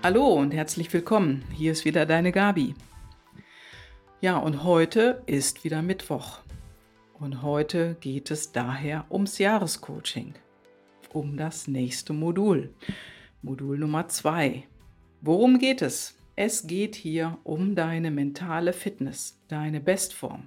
Hallo und herzlich willkommen. Hier ist wieder deine Gabi. Ja, und heute ist wieder Mittwoch. Und heute geht es daher ums Jahrescoaching, um das nächste Modul, Modul Nummer 2. Worum geht es? Es geht hier um deine mentale Fitness, deine Bestform.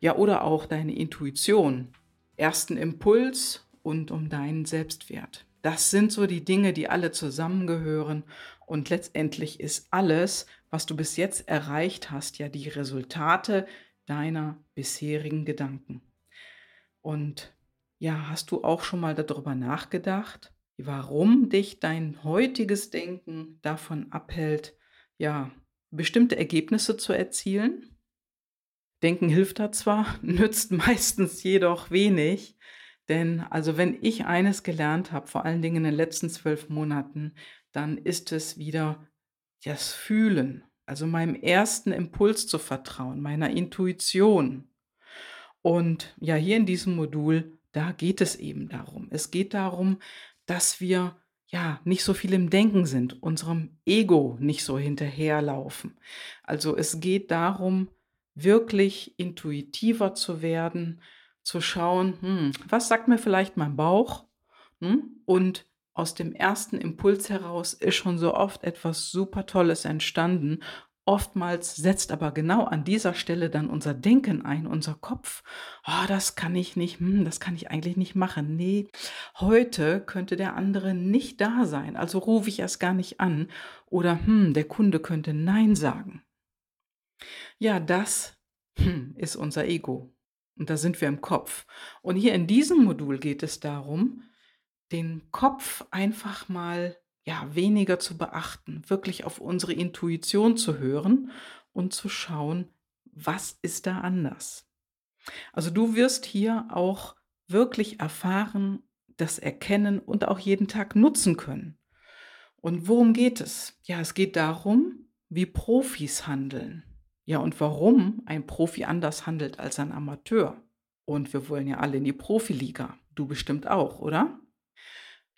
Ja, oder auch deine Intuition, ersten Impuls und um deinen Selbstwert. Das sind so die Dinge, die alle zusammengehören. Und letztendlich ist alles, was du bis jetzt erreicht hast, ja die Resultate deiner bisherigen Gedanken. Und ja, hast du auch schon mal darüber nachgedacht, warum dich dein heutiges Denken davon abhält, ja, bestimmte Ergebnisse zu erzielen? Denken hilft da zwar, nützt meistens jedoch wenig, denn also wenn ich eines gelernt habe, vor allen Dingen in den letzten zwölf Monaten, dann ist es wieder das Fühlen, also meinem ersten Impuls zu vertrauen, meiner Intuition. Und ja, hier in diesem Modul, da geht es eben darum. Es geht darum, dass wir ja nicht so viel im Denken sind, unserem Ego nicht so hinterherlaufen. Also es geht darum, wirklich intuitiver zu werden, zu schauen, hm, was sagt mir vielleicht mein Bauch? Hm? Und aus dem ersten Impuls heraus ist schon so oft etwas super Tolles entstanden. Oftmals setzt aber genau an dieser Stelle dann unser Denken ein, unser Kopf. Oh, das kann ich nicht, hm, das kann ich eigentlich nicht machen. Nee, heute könnte der andere nicht da sein, also rufe ich erst gar nicht an. Oder hm, der Kunde könnte Nein sagen. Ja, das hm, ist unser Ego. Und da sind wir im Kopf. Und hier in diesem Modul geht es darum, den Kopf einfach mal ja, weniger zu beachten, wirklich auf unsere Intuition zu hören und zu schauen, was ist da anders. Also du wirst hier auch wirklich erfahren, das erkennen und auch jeden Tag nutzen können. Und worum geht es? Ja, es geht darum, wie Profis handeln. Ja, und warum ein Profi anders handelt als ein Amateur. Und wir wollen ja alle in die Profiliga. Du bestimmt auch, oder?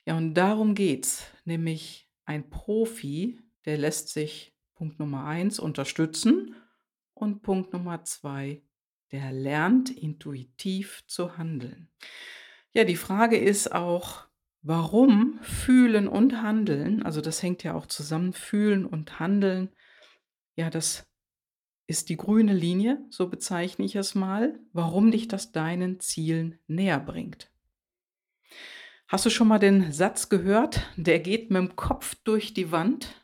Ja, und darum geht's. Nämlich ein Profi, der lässt sich Punkt Nummer eins unterstützen und Punkt Nummer zwei, der lernt intuitiv zu handeln. Ja, die Frage ist auch, warum fühlen und handeln, also das hängt ja auch zusammen, fühlen und handeln, ja, das ist die grüne Linie, so bezeichne ich es mal, warum dich das deinen Zielen näher bringt. Hast du schon mal den Satz gehört, der geht mit dem Kopf durch die Wand,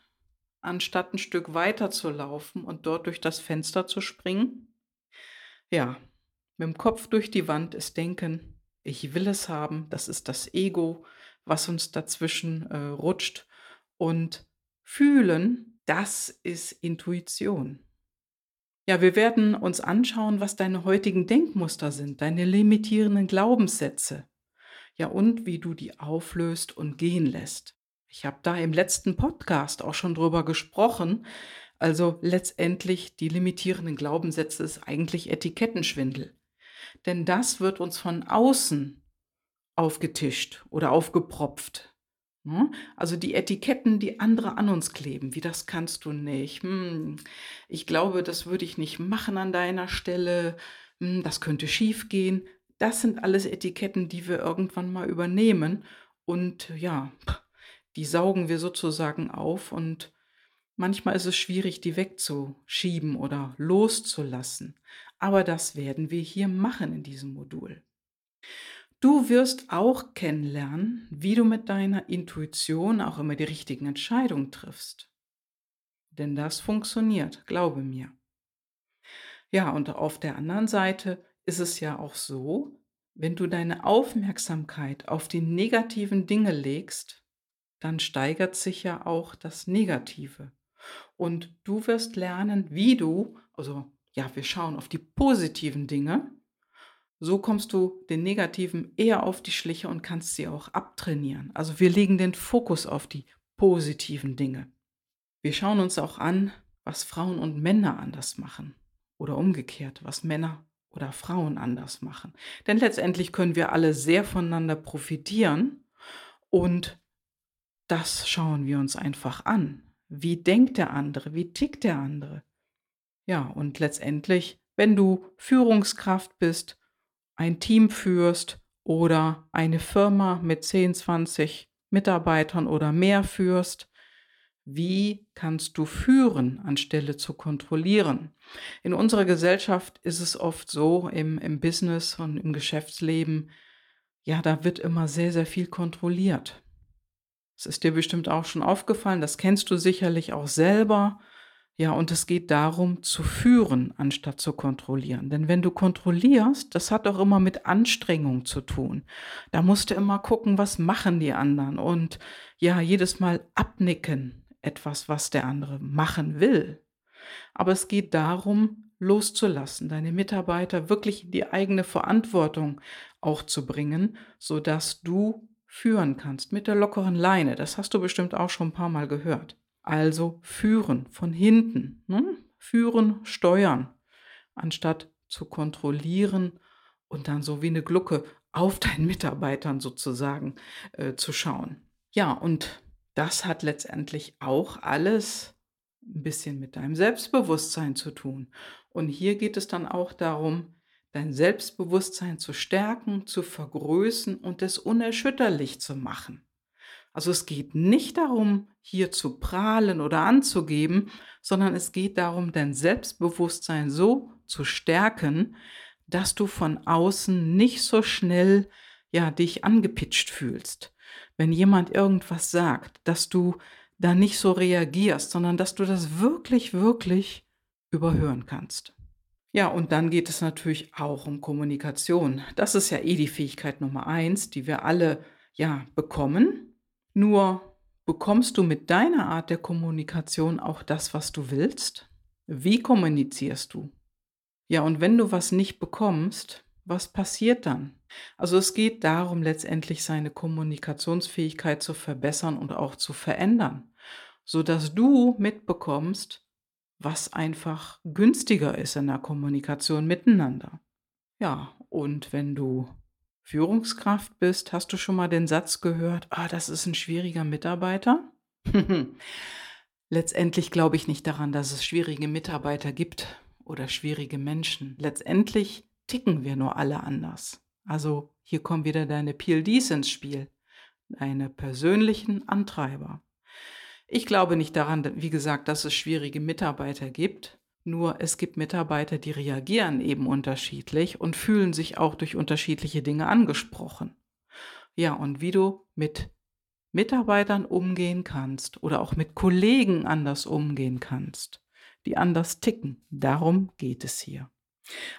anstatt ein Stück weiter zu laufen und dort durch das Fenster zu springen? Ja, mit dem Kopf durch die Wand ist Denken, ich will es haben, das ist das Ego, was uns dazwischen äh, rutscht. Und fühlen, das ist Intuition. Ja, wir werden uns anschauen, was deine heutigen Denkmuster sind, deine limitierenden Glaubenssätze. Ja, und wie du die auflöst und gehen lässt. Ich habe da im letzten Podcast auch schon drüber gesprochen. Also letztendlich die limitierenden Glaubenssätze ist eigentlich Etikettenschwindel. Denn das wird uns von außen aufgetischt oder aufgepropft. Ne? Also die Etiketten, die andere an uns kleben, wie das kannst du nicht. Hm, ich glaube, das würde ich nicht machen an deiner Stelle. Hm, das könnte schief gehen. Das sind alles Etiketten, die wir irgendwann mal übernehmen und ja, die saugen wir sozusagen auf und manchmal ist es schwierig, die wegzuschieben oder loszulassen. Aber das werden wir hier machen in diesem Modul. Du wirst auch kennenlernen, wie du mit deiner Intuition auch immer die richtigen Entscheidungen triffst. Denn das funktioniert, glaube mir. Ja, und auf der anderen Seite ist es ja auch so, wenn du deine Aufmerksamkeit auf die negativen Dinge legst, dann steigert sich ja auch das Negative. Und du wirst lernen, wie du, also ja, wir schauen auf die positiven Dinge so kommst du den Negativen eher auf die Schliche und kannst sie auch abtrainieren. Also wir legen den Fokus auf die positiven Dinge. Wir schauen uns auch an, was Frauen und Männer anders machen oder umgekehrt, was Männer oder Frauen anders machen. Denn letztendlich können wir alle sehr voneinander profitieren und das schauen wir uns einfach an. Wie denkt der andere? Wie tickt der andere? Ja, und letztendlich, wenn du Führungskraft bist, ein Team führst oder eine Firma mit 10, 20 Mitarbeitern oder mehr führst, wie kannst du führen, anstelle zu kontrollieren? In unserer Gesellschaft ist es oft so, im, im Business und im Geschäftsleben, ja, da wird immer sehr, sehr viel kontrolliert. Das ist dir bestimmt auch schon aufgefallen, das kennst du sicherlich auch selber. Ja, und es geht darum, zu führen, anstatt zu kontrollieren. Denn wenn du kontrollierst, das hat auch immer mit Anstrengung zu tun. Da musst du immer gucken, was machen die anderen und ja, jedes Mal abnicken, etwas, was der andere machen will. Aber es geht darum, loszulassen, deine Mitarbeiter wirklich in die eigene Verantwortung auch zu bringen, sodass du führen kannst mit der lockeren Leine. Das hast du bestimmt auch schon ein paar Mal gehört. Also führen von hinten, ne? führen, steuern, anstatt zu kontrollieren und dann so wie eine Glucke auf deinen Mitarbeitern sozusagen äh, zu schauen. Ja, und das hat letztendlich auch alles ein bisschen mit deinem Selbstbewusstsein zu tun. Und hier geht es dann auch darum, dein Selbstbewusstsein zu stärken, zu vergrößern und es unerschütterlich zu machen. Also es geht nicht darum, hier zu prahlen oder anzugeben, sondern es geht darum, dein Selbstbewusstsein so zu stärken, dass du von außen nicht so schnell ja dich angepitcht fühlst, wenn jemand irgendwas sagt, dass du da nicht so reagierst, sondern dass du das wirklich, wirklich überhören kannst. Ja, und dann geht es natürlich auch um Kommunikation. Das ist ja eh die Fähigkeit Nummer eins, die wir alle ja bekommen. Nur bekommst du mit deiner Art der Kommunikation auch das, was du willst? Wie kommunizierst du? Ja, und wenn du was nicht bekommst, was passiert dann? Also es geht darum, letztendlich seine Kommunikationsfähigkeit zu verbessern und auch zu verändern, sodass du mitbekommst, was einfach günstiger ist in der Kommunikation miteinander. Ja, und wenn du Führungskraft bist, hast du schon mal den Satz gehört, ah, das ist ein schwieriger Mitarbeiter? Letztendlich glaube ich nicht daran, dass es schwierige Mitarbeiter gibt oder schwierige Menschen. Letztendlich ticken wir nur alle anders. Also hier kommen wieder deine PLDs ins Spiel, deine persönlichen Antreiber. Ich glaube nicht daran, wie gesagt, dass es schwierige Mitarbeiter gibt. Nur es gibt Mitarbeiter, die reagieren eben unterschiedlich und fühlen sich auch durch unterschiedliche Dinge angesprochen. Ja, und wie du mit Mitarbeitern umgehen kannst oder auch mit Kollegen anders umgehen kannst, die anders ticken, darum geht es hier.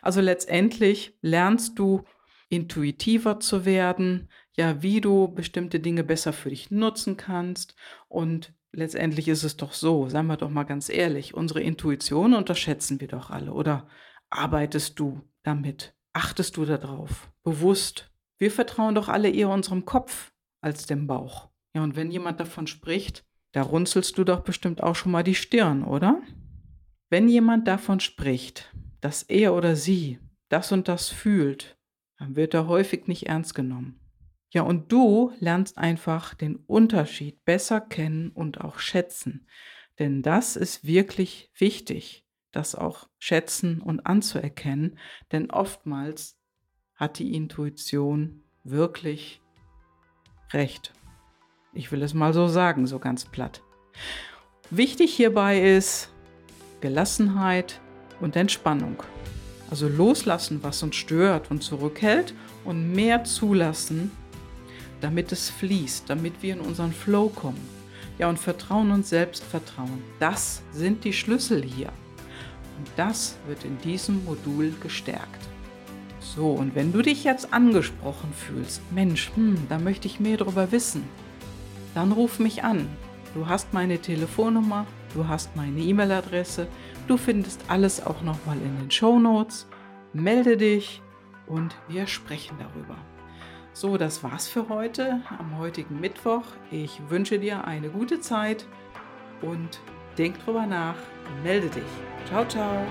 Also letztendlich lernst du intuitiver zu werden, ja, wie du bestimmte Dinge besser für dich nutzen kannst. Und letztendlich ist es doch so, seien wir doch mal ganz ehrlich, unsere Intuition unterschätzen wir doch alle. Oder arbeitest du damit? Achtest du darauf? Bewusst? Wir vertrauen doch alle eher unserem Kopf als dem Bauch. Ja, und wenn jemand davon spricht, da runzelst du doch bestimmt auch schon mal die Stirn, oder? Wenn jemand davon spricht, dass er oder sie das und das fühlt, dann wird er häufig nicht ernst genommen. Ja, und du lernst einfach den Unterschied besser kennen und auch schätzen. Denn das ist wirklich wichtig, das auch schätzen und anzuerkennen. Denn oftmals hat die Intuition wirklich recht. Ich will es mal so sagen, so ganz platt. Wichtig hierbei ist Gelassenheit, und Entspannung. Also loslassen, was uns stört und zurückhält und mehr zulassen, damit es fließt, damit wir in unseren Flow kommen. Ja, und Vertrauen und Selbstvertrauen, das sind die Schlüssel hier. Und das wird in diesem Modul gestärkt. So, und wenn du dich jetzt angesprochen fühlst, Mensch, hm, da möchte ich mehr darüber wissen, dann ruf mich an. Du hast meine Telefonnummer, du hast meine E-Mail-Adresse, Du findest alles auch nochmal in den Show Notes. Melde dich und wir sprechen darüber. So, das war's für heute am heutigen Mittwoch. Ich wünsche dir eine gute Zeit und denk drüber nach. Melde dich. Ciao, ciao.